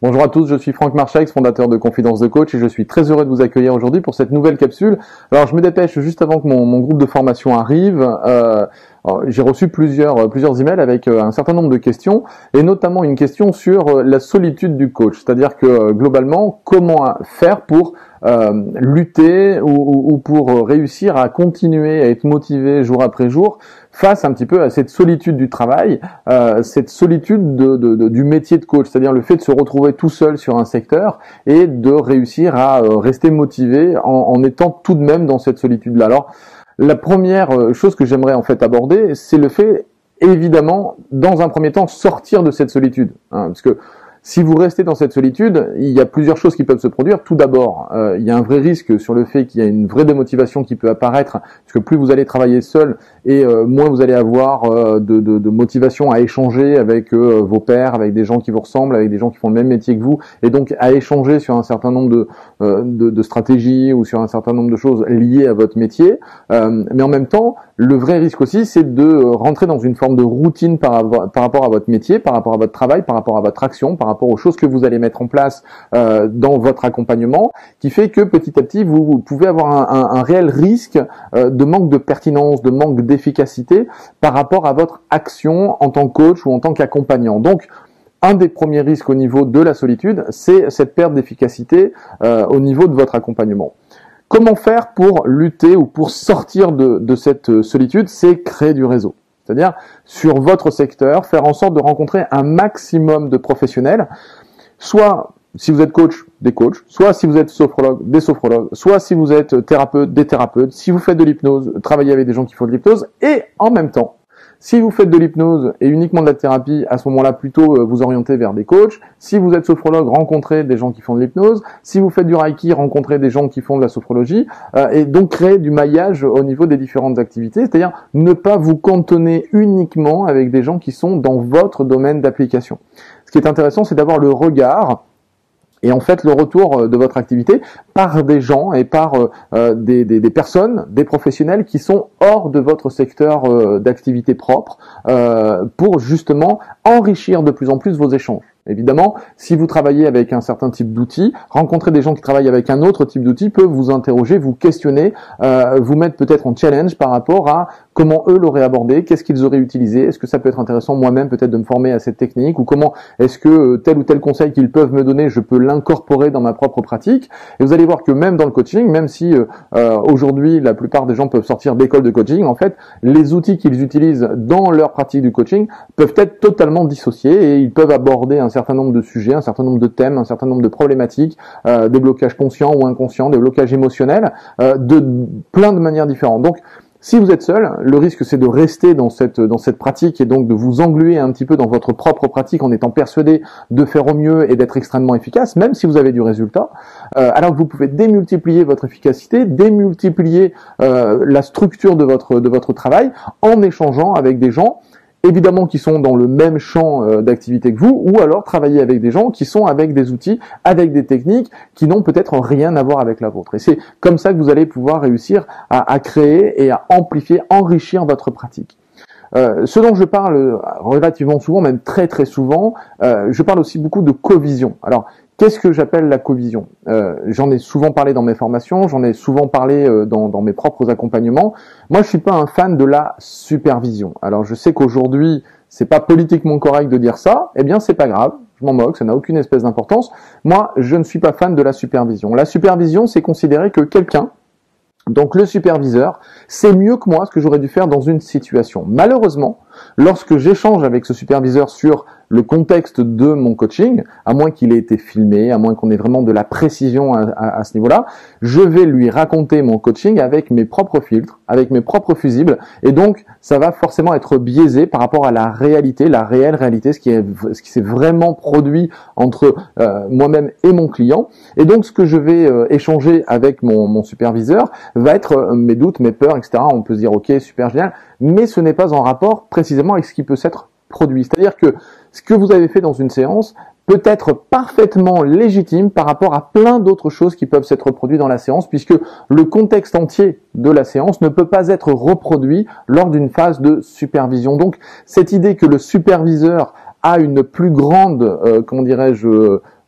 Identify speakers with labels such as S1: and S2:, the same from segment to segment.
S1: Bonjour à tous, je suis Franck Marchex, fondateur de Confidence de Coach et je suis très heureux de vous accueillir aujourd'hui pour cette nouvelle capsule. Alors je me dépêche juste avant que mon, groupe de formation arrive. Euh, j'ai reçu plusieurs, plusieurs emails avec euh, un certain nombre de questions et notamment une question sur euh, la solitude du coach. C'est-à-dire que globalement, comment faire pour lutter ou, pour réussir à continuer à être motivé jour après jour face un petit peu à cette solitude du travail, euh, cette solitude de, du métier de coach, c'est-à-dire le fait de se retrouver tout seul sur un secteur et de réussir à euh, rester motivé en, en, étant tout de même dans cette solitude-là. Alors, la première euh, chose que j'aimerais en fait aborder, c'est le fait évidemment, dans un premier temps, sortir de cette solitude, hein, parce que si vous restez dans cette solitude, il y a plusieurs choses qui peuvent se produire. Tout d'abord, euh, il y a un vrai risque sur le fait qu'il y a une vraie démotivation qui peut apparaître, puisque plus vous allez travailler seul et euh, moins vous allez avoir euh, de, de, de, motivation à échanger avec vos pairs, avec des gens qui vous ressemblent, avec des gens qui font le même métier que vous, et donc à échanger sur un certain nombre de, de, de stratégies ou sur un certain nombre de choses liées à votre métier. mais en même temps, le vrai risque aussi, c'est de rentrer dans une forme de routine par, par rapport à votre métier, par rapport à votre travail, par rapport à votre action, par rapport aux choses que vous allez mettre en place euh, dans votre accompagnement, qui fait que petit à petit, vous, pouvez avoir un, réel risque euh, de manque de pertinence, de manque d'efficacité par rapport à votre action en tant que coach ou en tant qu'accompagnant. Donc, un des premiers risques au niveau de la solitude, c'est cette perte d'efficacité euh, au niveau de votre accompagnement. Comment faire pour lutter ou pour sortir de cette solitude? C'est créer du réseau. C'est-à-dire, sur votre secteur, faire en sorte de rencontrer un maximum de professionnels, soit si vous êtes coach, des coachs, soit si vous êtes sophrologue, des sophrologues, soit si vous êtes thérapeute, des thérapeutes, si vous faites de l'hypnose, travaillez avec des gens qui font de l'hypnose, et en même temps, si vous faites de l'hypnose et uniquement de la thérapie, à ce moment-là, plutôt euh, vous orientez vers des coachs. Si vous êtes sophrologue, rencontrez des gens qui font de l'hypnose. Si vous faites du reiki, rencontrez des gens qui font de la sophrologie. Euh, et donc créer du maillage au niveau des différentes activités, c'est-à-dire ne pas vous cantonner uniquement avec des gens qui sont dans votre domaine d'application. Ce qui est intéressant, c'est d'avoir le regard et en fait le retour euh, de votre activité par des gens et par euh, euh, des, personnes, des professionnels qui sont hors de votre secteur d'activité propre pour justement enrichir de plus en plus vos échanges. Évidemment, si vous travaillez avec un certain type d'outils, rencontrer des gens qui travaillent avec un autre type d'outils peut vous interroger, vous questionner, euh, vous mettre peut-être en challenge par rapport à comment eux l'auraient abordé, qu'est-ce qu'ils auraient utilisé, est-ce que ça peut être intéressant moi-même peut-être de me former à cette technique, ou comment est-ce que euh, tel ou tel conseil qu'ils peuvent me donner, je peux l'incorporer dans ma propre pratique. Et vous allez voir que même dans le coaching, même si euh, aujourd'hui la plupart des gens peuvent sortir d'école de coaching, en fait, les outils qu'ils utilisent dans leur pratique du coaching peuvent être totalement dissociés et ils peuvent aborder un certain nombre de sujets, un certain nombre de thèmes, un certain nombre de problématiques, euh, des blocages conscients ou inconscients, des blocages émotionnels, euh, de plein de manières différentes. Donc, si vous êtes seul, le risque c'est de rester dans cette dans cette pratique et donc de vous engluer un petit peu dans votre propre pratique en étant persuadé de faire au mieux et d'être extrêmement efficace, même si vous avez du résultat. Euh, alors que vous pouvez démultiplier votre efficacité, démultiplier la structure de votre de votre travail en échangeant avec des gens évidemment qui sont dans le même champ euh, d'activité que vous, ou alors travailler avec des gens qui sont avec des outils, avec des techniques qui n'ont peut-être rien à voir avec la vôtre. Et c'est comme ça que vous allez pouvoir réussir à, créer et à amplifier, enrichir votre pratique. Euh, ce dont je parle relativement souvent, même très très souvent, euh, je parle aussi beaucoup de covision. Alors, Qu'est-ce que j'appelle la covision? Euh, J'en ai souvent parlé dans mes formations, j'en ai souvent parlé euh, dans, dans, mes propres accompagnements. Moi, je suis pas un fan de la supervision. Alors, je sais qu'aujourd'hui, c'est pas politiquement correct de dire ça. Eh bien, c'est pas grave. Je m'en moque, ça n'a aucune espèce d'importance. Moi, je ne suis pas fan de la supervision. La supervision, c'est considérer que quelqu'un, donc le superviseur, c'est mieux que moi ce que j'aurais dû faire dans une situation. Malheureusement, lorsque j'échange avec ce superviseur sur le contexte de mon coaching, à moins qu'il ait été filmé, à moins qu'on ait vraiment de la précision à, ce niveau-là, je vais lui raconter mon coaching avec mes propres filtres, avec mes propres fusibles, et donc ça va forcément être biaisé par rapport à la réalité, la réelle réalité, ce qui s'est vraiment produit entre euh, moi-même et mon client. Et donc ce que je vais euh, échanger avec mon, mon superviseur va être euh, mes doutes, mes peurs, etc. On peut se dire ok super génial, mais ce n'est pas en rapport précisément avec ce qui peut s'être produit. C'est-à-dire que ce que vous avez fait dans une séance peut être parfaitement légitime par rapport à plein d'autres choses qui peuvent s'être reproduites dans la séance, puisque le contexte entier de la séance ne peut pas être reproduit lors d'une phase de supervision. Donc cette idée que le superviseur a une plus grande, euh, comment dirais-je,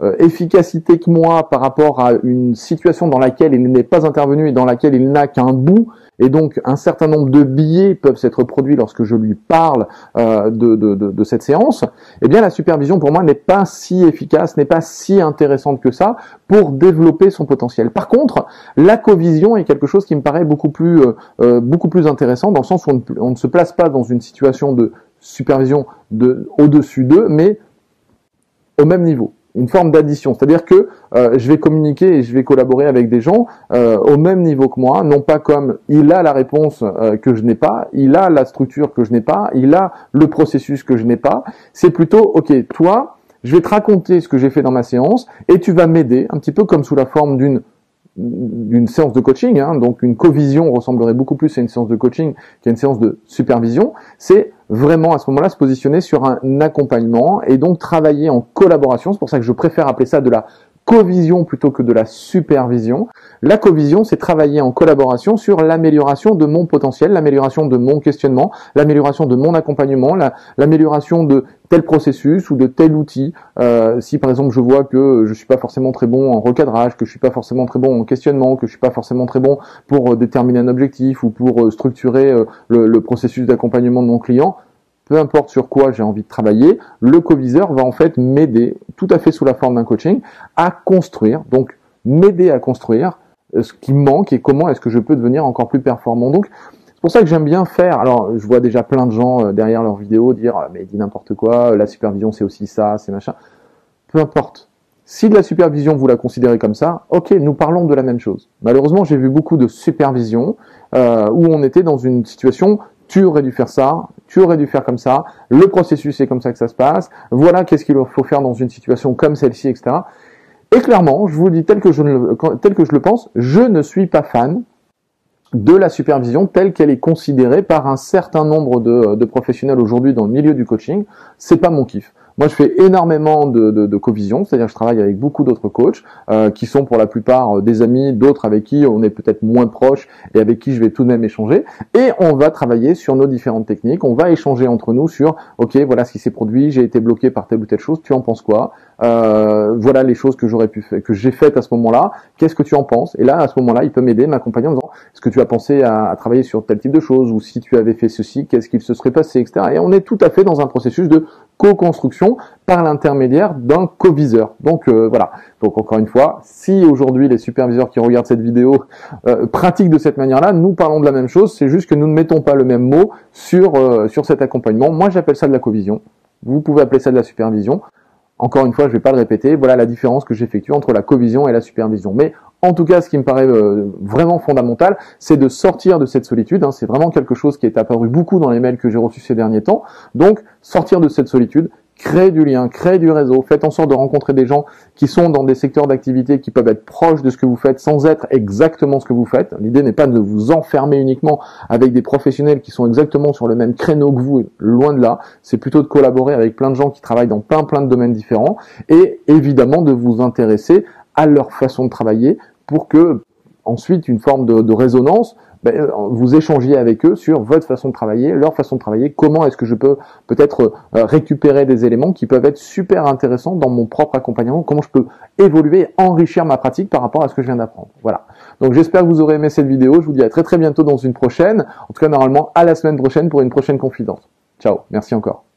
S1: euh, efficacité que moi par rapport à une situation dans laquelle il n'est pas intervenu et dans laquelle il n'a qu'un bout, et donc un certain nombre de billets peuvent s'être produits lorsque je lui parle euh, de, cette séance, eh bien la supervision pour moi n'est pas si efficace, n'est pas si intéressante que ça pour développer son potentiel. Par contre, la covision est quelque chose qui me paraît beaucoup plus, euh, euh, beaucoup plus intéressant dans le sens où on on ne se place pas dans une situation de supervision de, au-dessus d'eux, mais au même niveau une forme d'addition, c'est-à-dire que euh, je vais communiquer et je vais collaborer avec des gens euh, au même niveau que moi, non pas comme il a la réponse euh, que je n'ai pas, il a la structure que je n'ai pas, il a le processus que je n'ai pas. C'est plutôt, ok, toi, je vais te raconter ce que j'ai fait dans ma séance et tu vas m'aider, un petit peu comme sous la forme d'une d'une séance de coaching, hein, donc une co-vision ressemblerait beaucoup plus à une séance de coaching qu'à une séance de supervision, c'est vraiment à ce moment-là se positionner sur un accompagnement et donc travailler en collaboration. C'est pour ça que je préfère appeler ça de la co-vision plutôt que de la supervision. La co-vision, c'est travailler en collaboration sur l'amélioration de mon potentiel, l'amélioration de mon questionnement, l'amélioration de mon accompagnement, l'amélioration de tel processus ou de tel outil. Euh, si par exemple je vois que je suis pas forcément très bon en recadrage, que je suis pas forcément très bon en questionnement, que je suis pas forcément très bon pour euh, déterminer un objectif ou pour euh, structurer le processus d'accompagnement de mon client, peu importe sur quoi j'ai envie de travailler, le coviseur va en fait m'aider, tout à fait sous la forme d'un coaching, à construire, donc m'aider à construire euh, ce qui manque et comment est-ce que je peux devenir encore plus performant. Donc c'est pour ça que j'aime bien faire. Alors je vois déjà plein de gens euh, derrière leurs vidéos dire ah, mais dis n'importe quoi, la supervision c'est aussi ça, c'est machin. Peu importe. Si de la supervision vous la considérez comme ça, ok, nous parlons de la même chose. Malheureusement, j'ai vu beaucoup de supervision euh, où on était dans une situation tu aurais dû faire ça, tu aurais dû faire comme ça, le processus est comme ça que ça se passe, voilà qu'est-ce qu'il faut faire dans une situation comme celle-ci, etc. Et clairement, je vous dis tel que je, le, tel que je le pense, je ne suis pas fan de la supervision telle qu'elle est considérée par un certain nombre de, de professionnels aujourd'hui dans le milieu du coaching. C'est pas mon kiff. Moi, je fais énormément de, de, de co-vision, c'est-à-dire que je travaille avec beaucoup d'autres coachs euh, qui sont pour la plupart euh, des amis, d'autres avec qui on est peut-être moins proche et avec qui je vais tout de même échanger. Et on va travailler sur nos différentes techniques. On va échanger entre nous sur, ok, voilà ce qui s'est produit, j'ai été bloqué par telle ou telle chose. Tu en penses quoi? Euh, Voilà les choses que j'aurais pu faire, que j'ai faites à ce moment-là. Qu'est-ce que tu en penses? Et là, à ce moment-là, il peut m'aider, m'accompagner en est-ce que tu as pensé à, à, travailler sur tel type de choses? Ou si tu avais fait ceci, qu'est-ce qu'il se serait passé, etc. Et on est tout à fait dans un processus de co-construction par l'intermédiaire d'un co-viseur. Donc euh, voilà. Donc encore une fois, si aujourd'hui les superviseurs qui regardent cette vidéo euh, pratiquent de cette manière-là, nous parlons de la même chose. C'est juste que nous ne mettons pas le même mot sur euh, sur cet accompagnement. Moi, j'appelle ça de la co-vision. Vous pouvez appeler ça de la supervision. Encore une fois, je ne vais pas le répéter. Voilà la différence que j'effectue entre la co-vision et la supervision. Mais en tout cas, ce qui me paraît euh, vraiment fondamental, c'est de sortir de cette solitude. Hein. C'est vraiment quelque chose qui est apparu beaucoup dans les mails que j'ai reçus ces derniers temps. Donc, sortir de cette solitude, créer du lien, créer du réseau, faites en sorte de rencontrer des gens qui sont dans des secteurs d'activité qui peuvent être proches de ce que vous faites sans être exactement ce que vous faites. L'idée n'est pas de vous enfermer uniquement avec des professionnels qui sont exactement sur le même créneau que vous, loin de là. C'est plutôt de collaborer avec plein de gens qui travaillent dans plein plein de domaines différents et évidemment de vous intéresser à leur façon de travailler pour que ensuite une forme de, résonance, ben, euh, vous échangiez avec eux sur votre façon de travailler, leur façon de travailler, comment est-ce que je peux peut-être euh, récupérer des éléments qui peuvent être super intéressants dans mon propre accompagnement, comment je peux évoluer, enrichir ma pratique par rapport à ce que je viens d'apprendre. Voilà. Donc j'espère que vous aurez aimé cette vidéo, je vous dis à très très bientôt dans une prochaine, en tout cas normalement à la semaine prochaine pour une prochaine confidence. Ciao, merci encore.